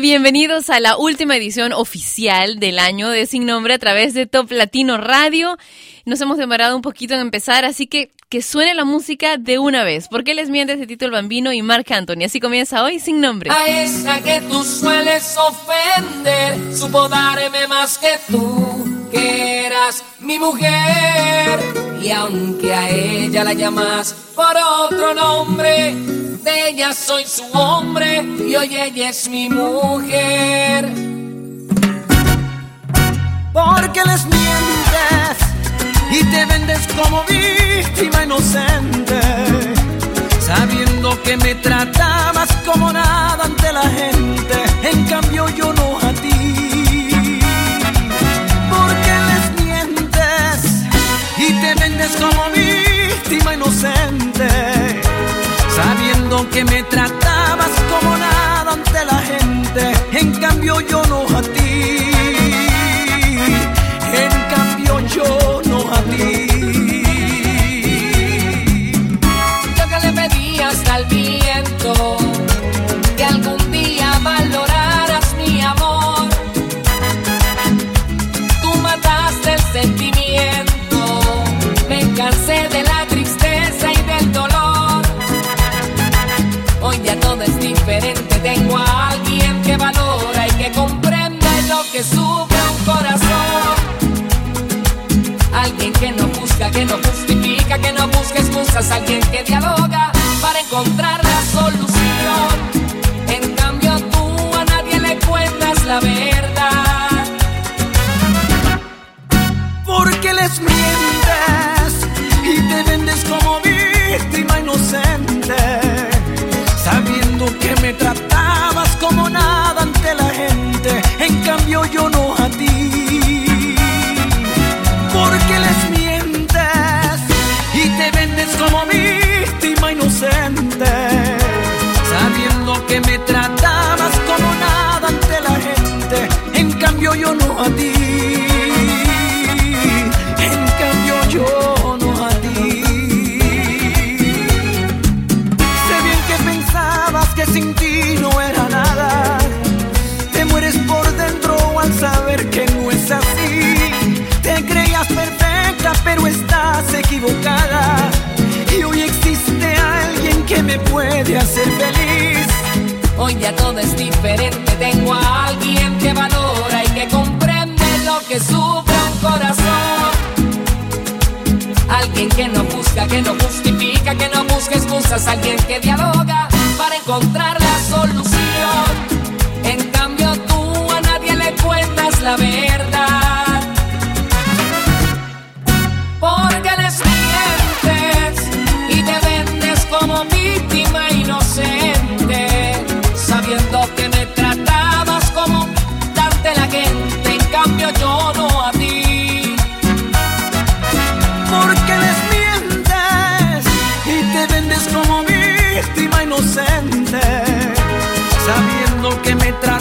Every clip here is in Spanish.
Bienvenidos a la última edición oficial del año de Sin Nombre a través de Top Latino Radio. Nos hemos demorado un poquito en empezar, así que que suene la música de una vez. ¿Por qué les mientes de Tito el Bambino y Marc Anthony? Así comienza hoy Sin Nombre. A esa que tú sueles ofender, supo darme más que tú, que eras mi mujer. Y aunque a ella la llamas por otro nombre, de ella soy su hombre y hoy ella es mi mujer. Porque les mientes y te vendes como víctima inocente, sabiendo que me tratabas como nada ante la gente, en cambio yo no. Que me tratabas que no justifica, que no busca excusas, alguien que dialoga para encontrar la solución. En cambio tú a nadie le cuentas la verdad. Porque les mientes y te vendes como víctima inocente, sabiendo que me tratabas como nada ante la gente, en cambio yo no todo es diferente, tengo a alguien que valora y que comprende lo que sufre un corazón. Alguien que no busca, que no justifica, que no busca excusas, alguien que dialoga para encontrar la solución. En cambio tú a nadie le cuentas la verdad. que me trae.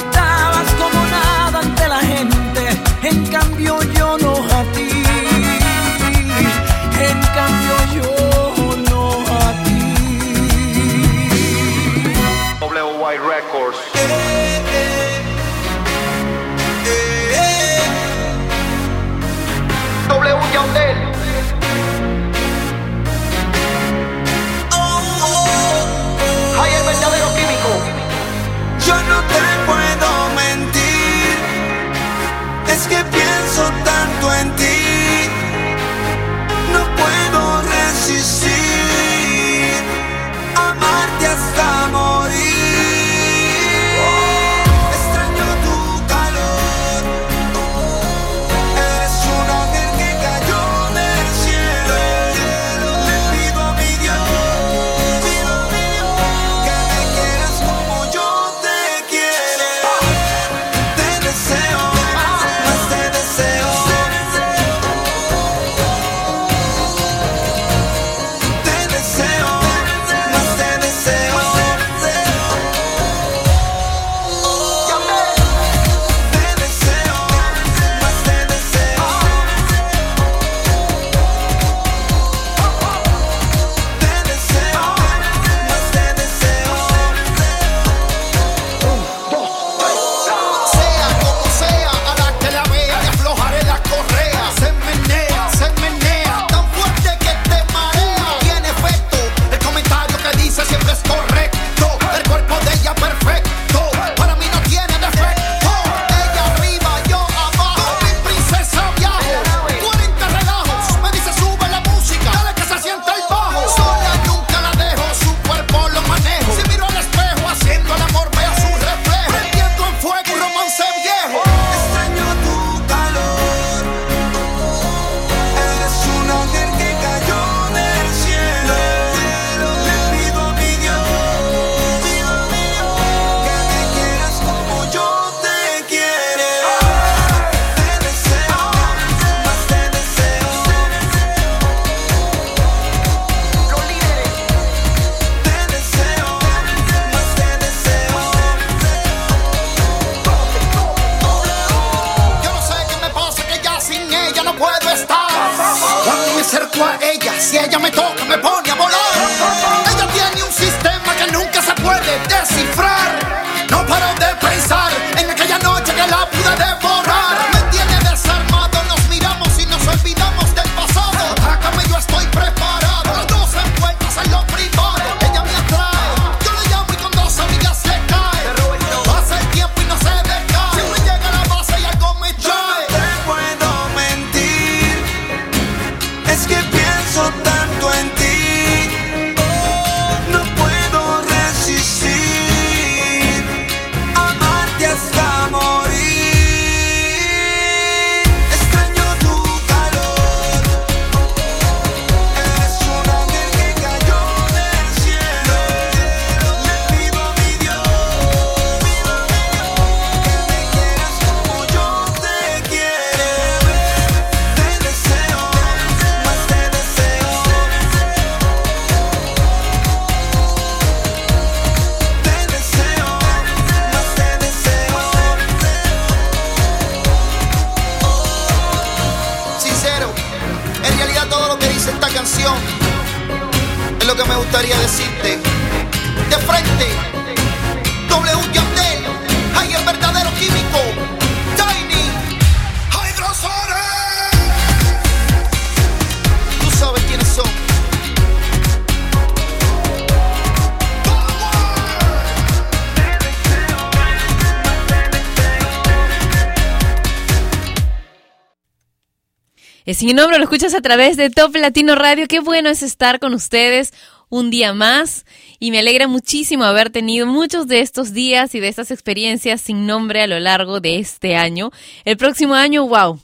Eh, si mi nombre lo escuchas a través de Top Latino Radio, qué bueno es estar con ustedes un día más y me alegra muchísimo haber tenido muchos de estos días y de estas experiencias sin nombre a lo largo de este año. El próximo año, wow.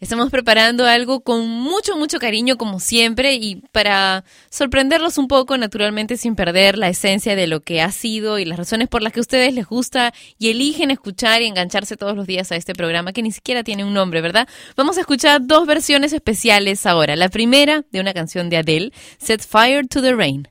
Estamos preparando algo con mucho, mucho cariño como siempre y para sorprenderlos un poco, naturalmente, sin perder la esencia de lo que ha sido y las razones por las que a ustedes les gusta y eligen escuchar y engancharse todos los días a este programa que ni siquiera tiene un nombre, ¿verdad? Vamos a escuchar dos versiones especiales ahora. La primera de una canción de Adele, Set Fire to the Rain.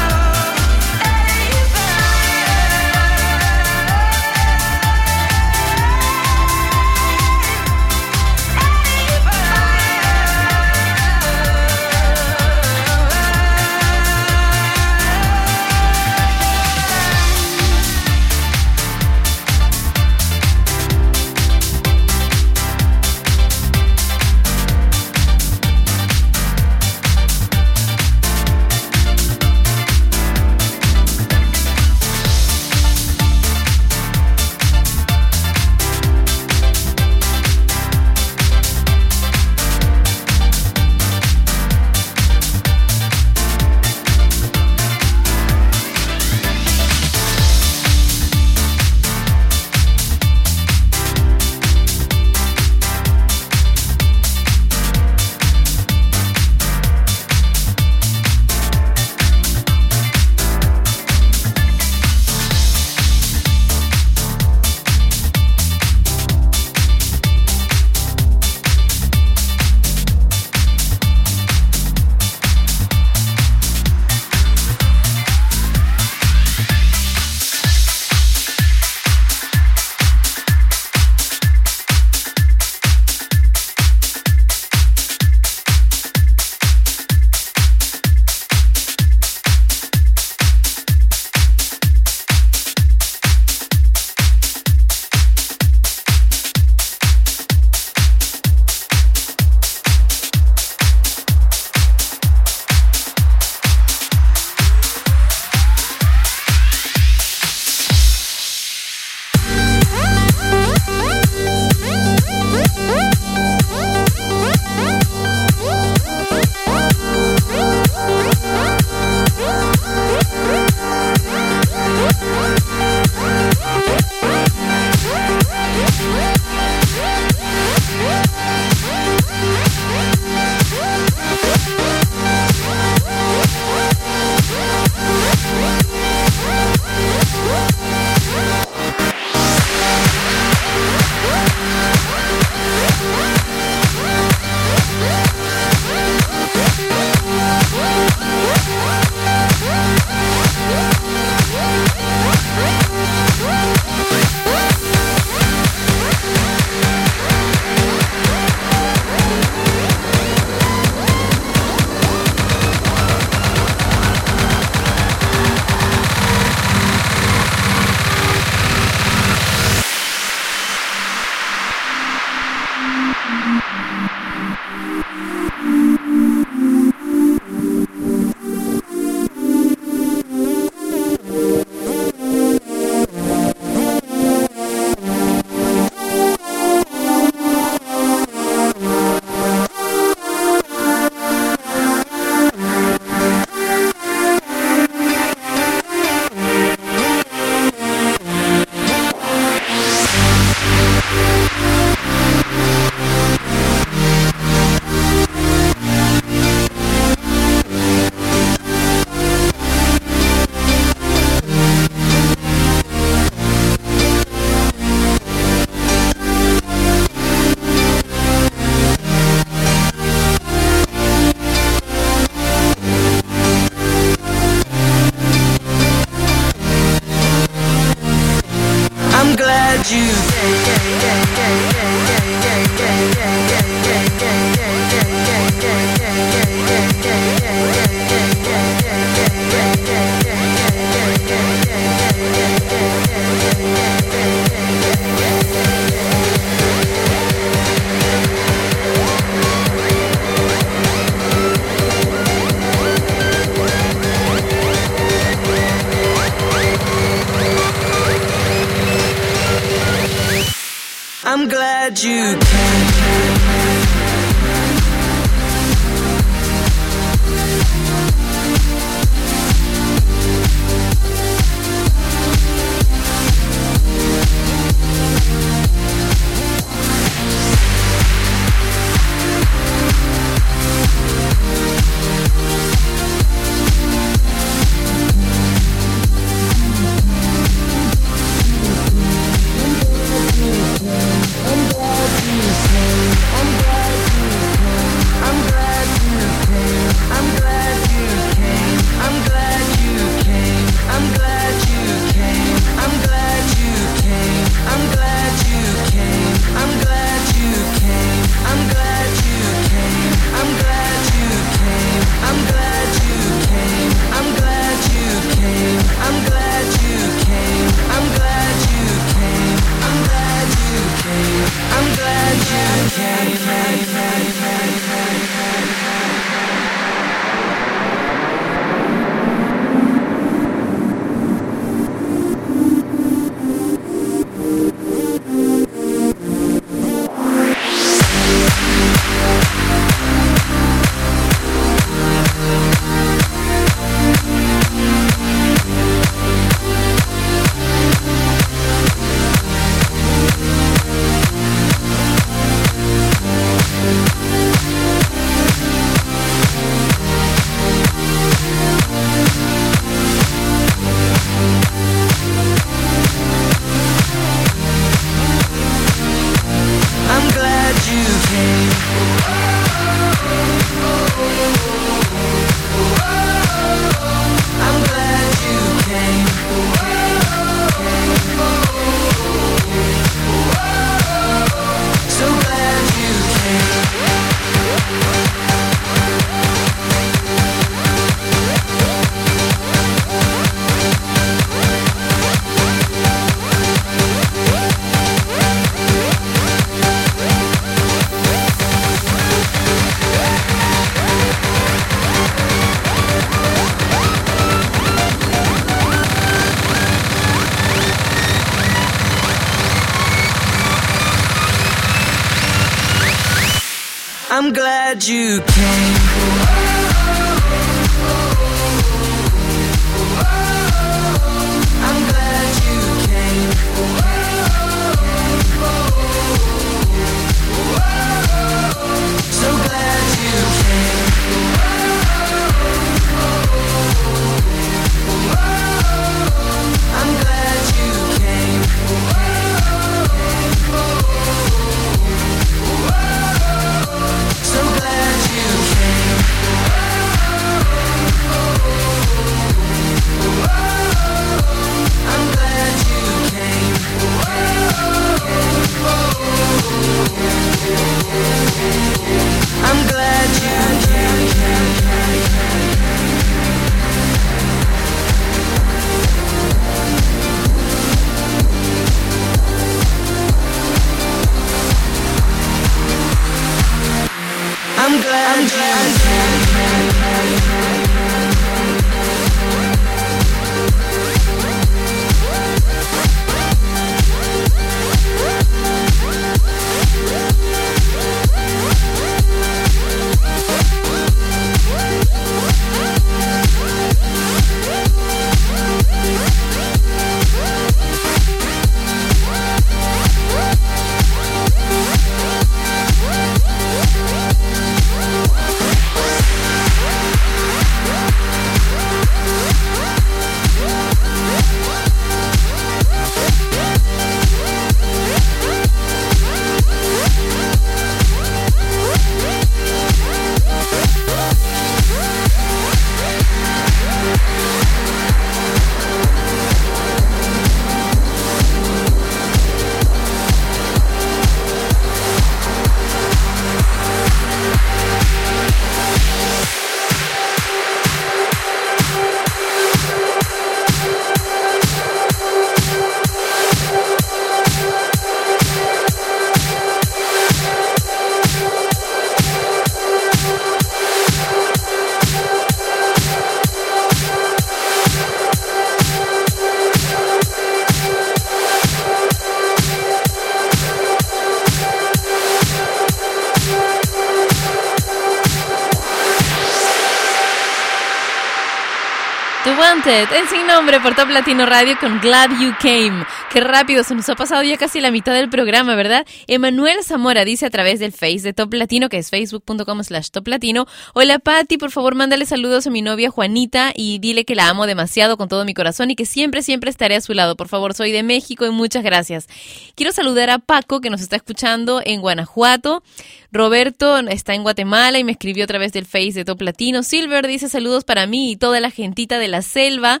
Nombre por Top Latino Radio con Glad You Came. Qué rápido, se nos ha pasado ya casi la mitad del programa, ¿verdad? Emanuel Zamora dice a través del Face de Top Latino, que es facebook.com slash Top Latino. Hola Patti, por favor mándale saludos a mi novia Juanita y dile que la amo demasiado con todo mi corazón y que siempre, siempre estaré a su lado. Por favor, soy de México y muchas gracias. Quiero saludar a Paco, que nos está escuchando en Guanajuato. Roberto está en Guatemala y me escribió a través del Face de Top Latino. Silver dice saludos para mí y toda la gentita de la selva.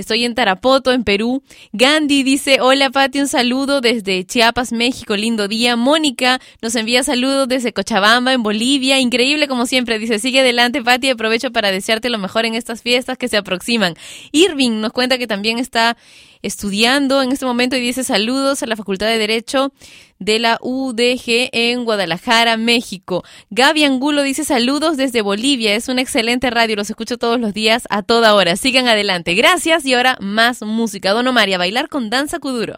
Estoy en Tarapoto, en Perú. Gandhi dice, hola Pati, un saludo desde Chiapas, México, lindo día. Mónica nos envía saludos desde Cochabamba, en Bolivia. Increíble como siempre. Dice, sigue adelante Pati, aprovecho para desearte lo mejor en estas fiestas que se aproximan. Irving nos cuenta que también está estudiando en este momento y dice saludos a la Facultad de Derecho de la UDG en Guadalajara, México. Gaby Angulo dice saludos desde Bolivia, es una excelente radio, los escucho todos los días a toda hora. Sigan adelante, gracias y ahora más música. Don Omar, y a bailar con danza kuduro.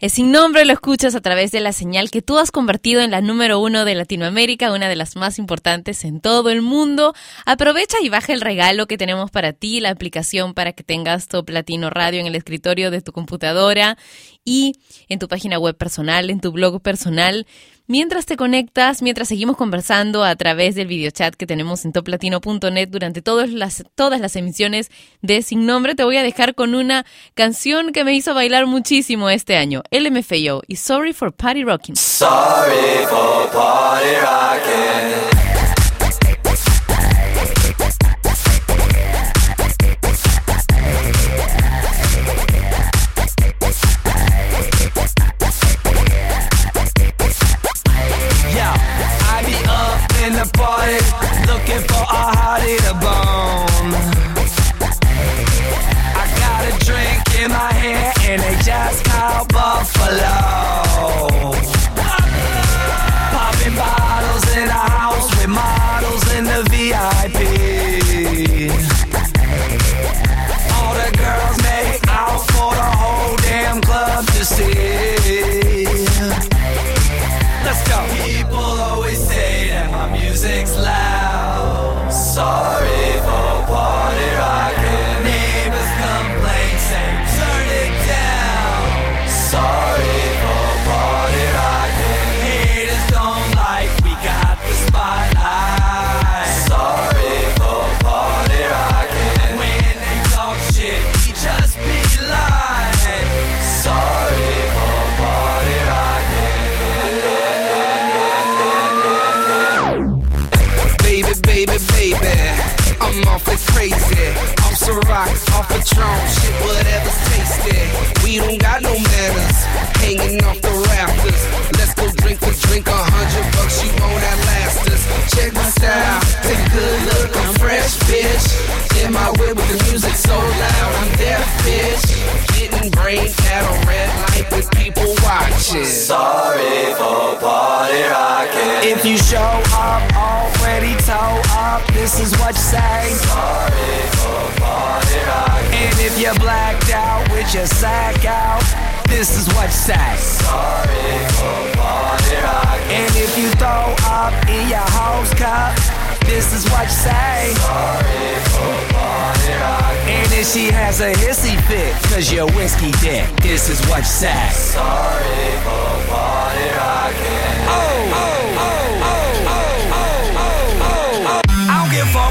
Es sin nombre lo escuchas a través de la señal que tú has convertido en la número uno de Latinoamérica, una de las más importantes en todo el mundo. Aprovecha y baja el regalo que tenemos para ti, la aplicación para que tengas Top Latino Radio en el escritorio de tu computadora y en tu página web personal, en tu blog personal. Mientras te conectas, mientras seguimos conversando a través del videochat que tenemos en toplatino.net durante todas las, todas las emisiones de Sin Nombre, te voy a dejar con una canción que me hizo bailar muchísimo este año, LMFAO y Sorry for Party Rocking. Sorry for Party Rocking. in the party, looking for a hottie to bone. I got a drink in my hand and they just called Buffalo. this is website. Sorry for party. And if you throw up in your house cup, this is what you say. Sorry for party. And if she has a hissy fit, cause you're whiskey dick, this is what you say. Sorry for party. Oh, oh, oh, oh, oh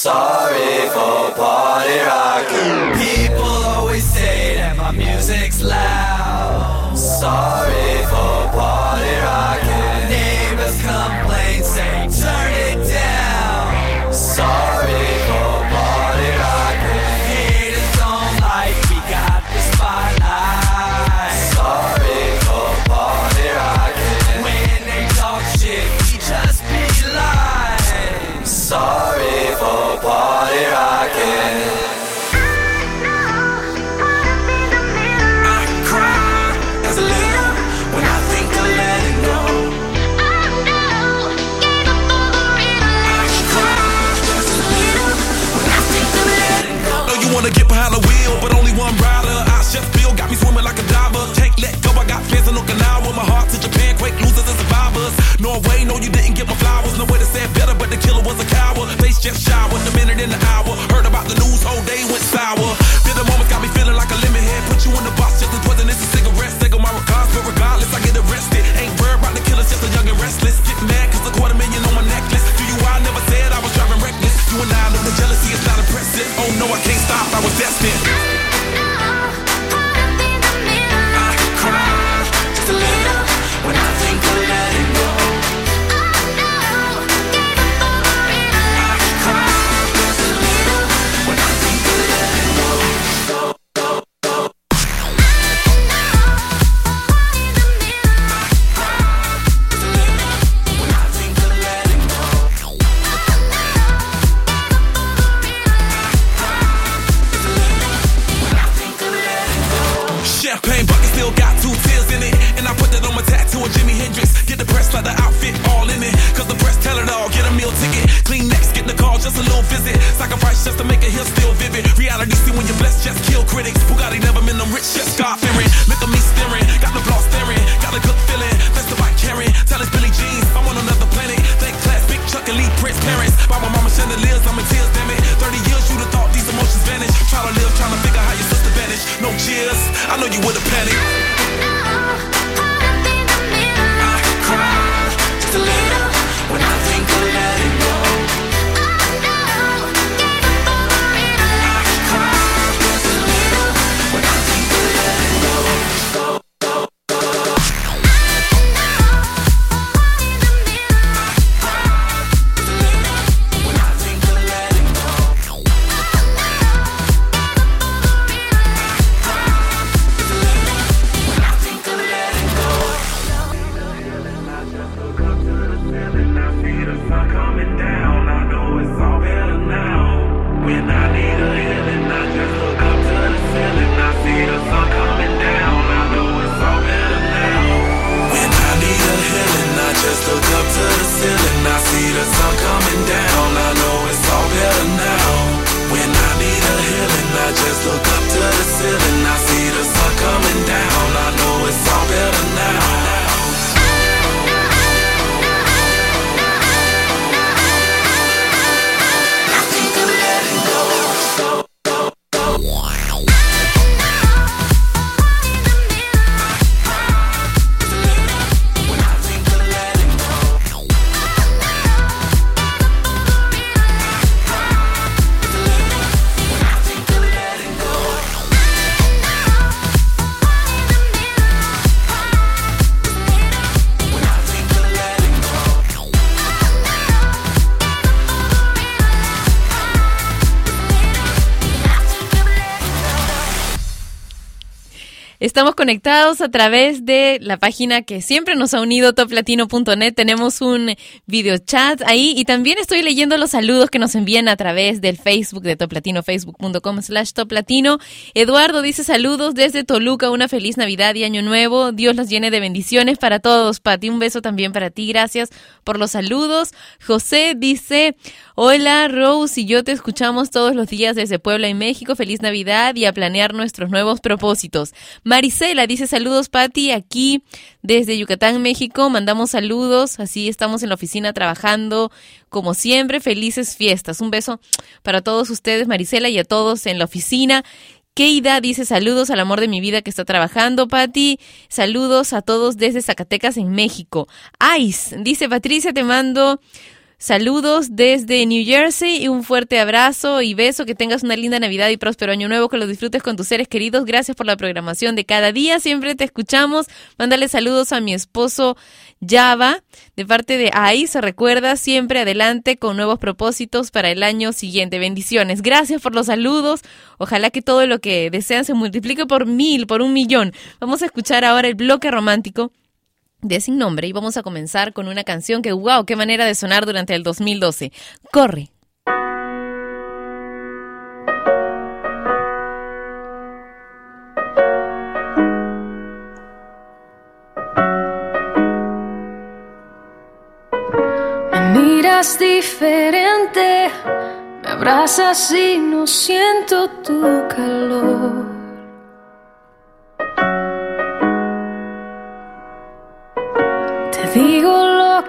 Sorry for party rocking. People always say that my music's loud. Sorry for party get shy Sacrifice just to make a hill still vivid. Reality see when you're blessed, just kill critics. Bugatti never meant them rich, just God fearing. Look at me staring, got the block staring, got a good feeling. Best of right caring. Tell us Billy Jeans, I'm on another planet. Thank class, big Chuck and Lee Prince parents. By my mama chandeliers, I'm in tears, damn it. 30 years, you'd have thought these emotions vanish. Try to live, trying to figure how your sister vanished. No cheers, I know you would have panicked. Estamos conectados a través de la página que siempre nos ha unido, toplatino.net. Tenemos un video chat ahí y también estoy leyendo los saludos que nos envían a través del Facebook de Toplatino, facebook.com slash toplatino. Eduardo dice saludos desde Toluca, una feliz Navidad y Año Nuevo. Dios los llene de bendiciones para todos. Pati, un beso también para ti. Gracias por los saludos. José dice, hola Rose y yo te escuchamos todos los días desde Puebla y México. Feliz Navidad y a planear nuestros nuevos propósitos. Marisela dice saludos Pati, aquí desde Yucatán, México. Mandamos saludos, así estamos en la oficina trabajando como siempre. Felices fiestas. Un beso para todos ustedes, Marisela, y a todos en la oficina. Keida dice saludos al amor de mi vida que está trabajando, Patti. Saludos a todos desde Zacatecas en México. Ice dice Patricia, te mando saludos desde New Jersey y un fuerte abrazo y beso. Que tengas una linda Navidad y próspero año nuevo, que lo disfrutes con tus seres queridos. Gracias por la programación de cada día. Siempre te escuchamos. Mándale saludos a mi esposo Java de parte de Ice. Recuerda siempre adelante con nuevos propósitos para el año siguiente. Bendiciones. Gracias por los saludos. Ojalá que todo lo que desean se multiplique por mil, por un millón. Vamos a escuchar ahora el bloque romántico de Sin Nombre y vamos a comenzar con una canción que, wow, qué manera de sonar durante el 2012. Corre. Me miras diferente, me abrazas y no siento tu calor.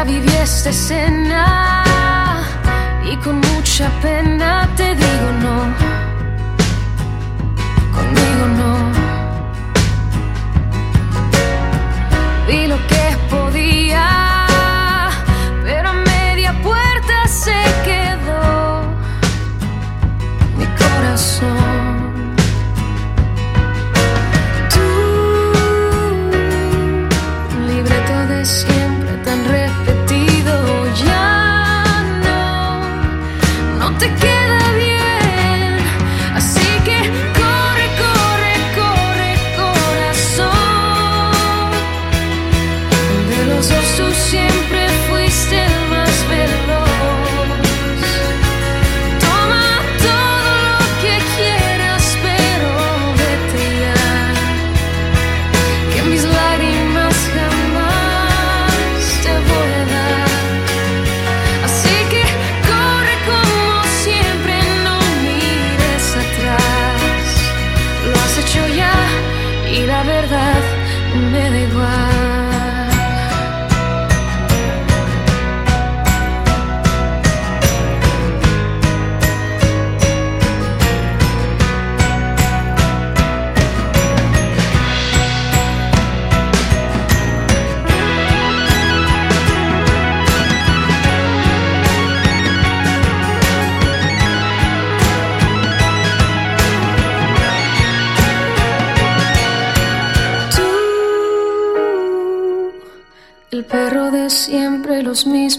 Ya viví esta escena y con mucha pena te digo no.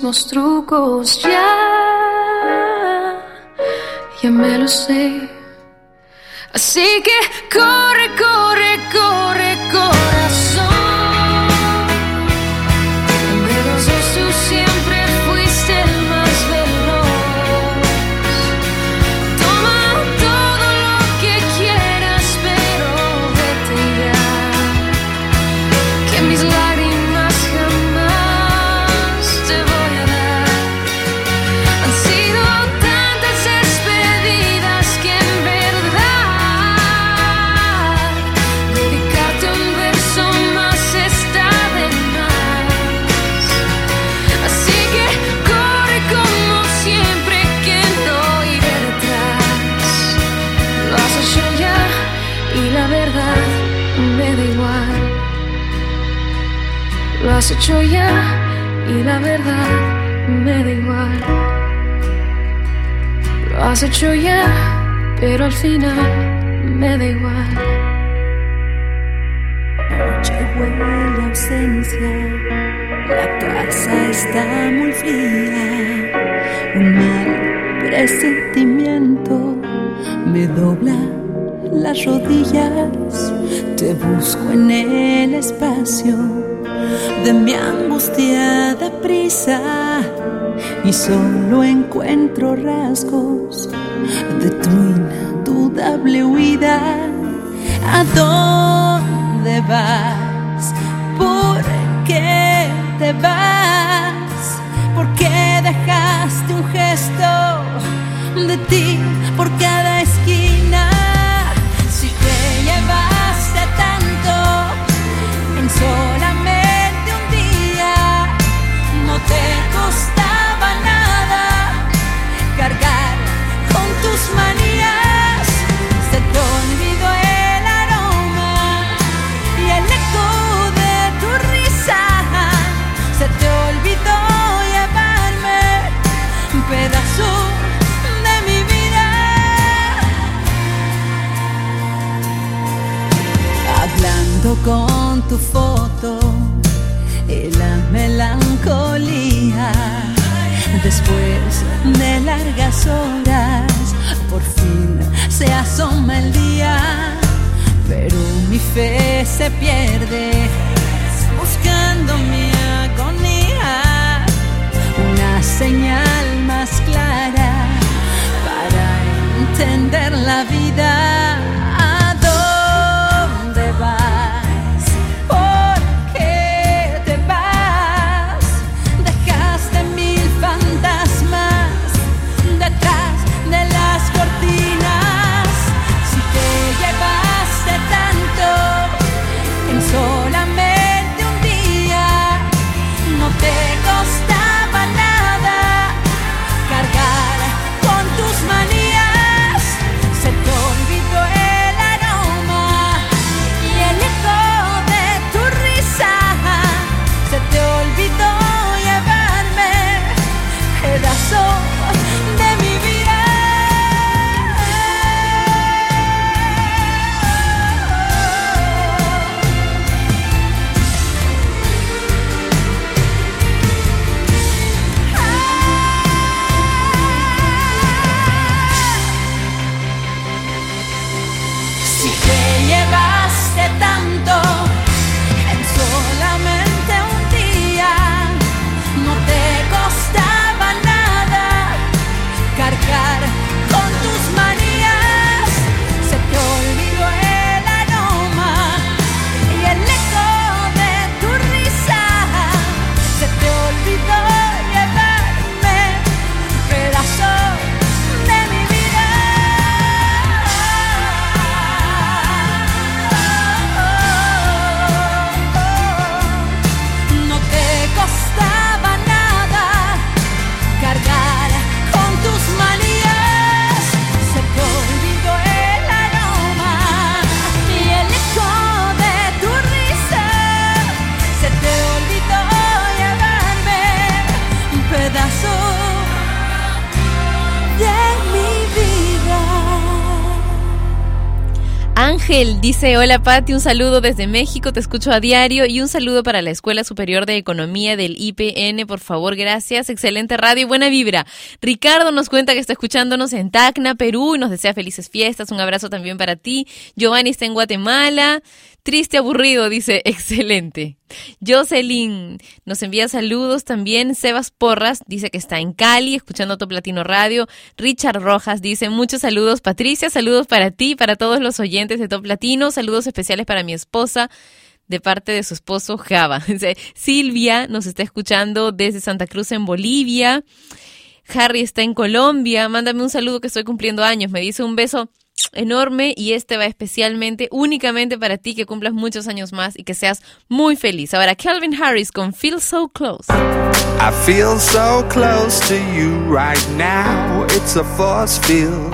Mismos trucos, ya, ya me lo sé. Así que hecho ya y la verdad me da igual. Lo has hecho ya, pero al final me da igual. noche huele ausencia, la casa está muy fría, un mal presentimiento me dobla las rodillas, te busco en el espacio de mi angustiada prisa y solo encuentro rasgos de tu indudable huida. ¿A dónde vas? ¿Por qué te vas? ¿Por qué dejaste un gesto de ti por cada esquina? Con tu foto y la melancolía. Después de largas horas, por fin se asoma el día, pero mi fe se pierde buscando mi agonía, una señal más clara para entender la vida. Dice, hola Pati, un saludo desde México, te escucho a diario y un saludo para la Escuela Superior de Economía del IPN, por favor, gracias, excelente radio y buena vibra. Ricardo nos cuenta que está escuchándonos en Tacna, Perú y nos desea felices fiestas, un abrazo también para ti. Giovanni está en Guatemala, triste, aburrido, dice, excelente. Jocelyn nos envía saludos también. Sebas Porras dice que está en Cali, escuchando Top Latino Radio. Richard Rojas dice muchos saludos. Patricia, saludos para ti, para todos los oyentes de Top Latino. Saludos especiales para mi esposa de parte de su esposo Java. Silvia nos está escuchando desde Santa Cruz en Bolivia. Harry está en Colombia. Mándame un saludo que estoy cumpliendo años. Me dice un beso enorme y este va especialmente, únicamente para ti, que cumplas muchos años más y que seas muy feliz. Ahora, Calvin Harris con Feel So Close. I feel so close to you right now, it's a force field.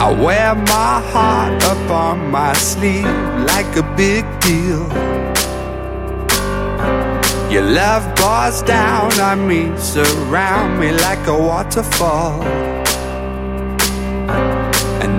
I wear my heart up on my sleeve like a big deal. Your love pours down on me, surround me like a waterfall.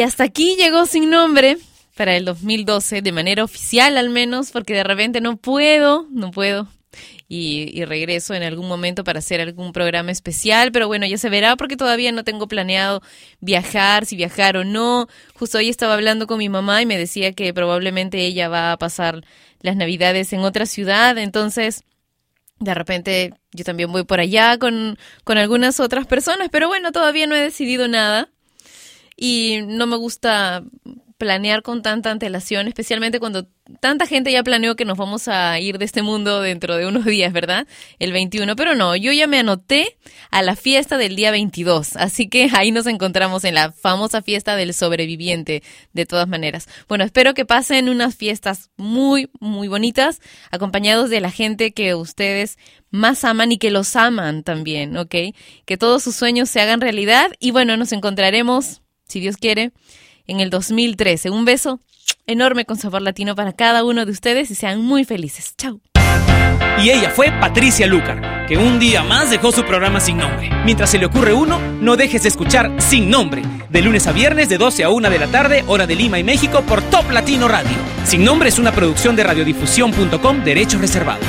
Y hasta aquí llegó sin nombre para el 2012, de manera oficial al menos, porque de repente no puedo, no puedo. Y, y regreso en algún momento para hacer algún programa especial, pero bueno, ya se verá porque todavía no tengo planeado viajar, si viajar o no. Justo hoy estaba hablando con mi mamá y me decía que probablemente ella va a pasar las navidades en otra ciudad, entonces de repente yo también voy por allá con, con algunas otras personas, pero bueno, todavía no he decidido nada y no me gusta planear con tanta antelación, especialmente cuando tanta gente ya planeó que nos vamos a ir de este mundo dentro de unos días, ¿verdad? El 21, pero no, yo ya me anoté a la fiesta del día 22, así que ahí nos encontramos en la famosa fiesta del sobreviviente, de todas maneras. Bueno, espero que pasen unas fiestas muy, muy bonitas, acompañados de la gente que ustedes más aman y que los aman también, ¿ok? Que todos sus sueños se hagan realidad y bueno, nos encontraremos, si Dios quiere, en el 2013. Un beso enorme con sabor latino para cada uno de ustedes y sean muy felices. Chao. Y ella fue Patricia Lucar, que un día más dejó su programa sin nombre. Mientras se le ocurre uno, no dejes de escuchar Sin Nombre, de lunes a viernes de 12 a 1 de la tarde, hora de Lima y México, por Top Latino Radio. Sin Nombre es una producción de radiodifusión.com, derechos reservados.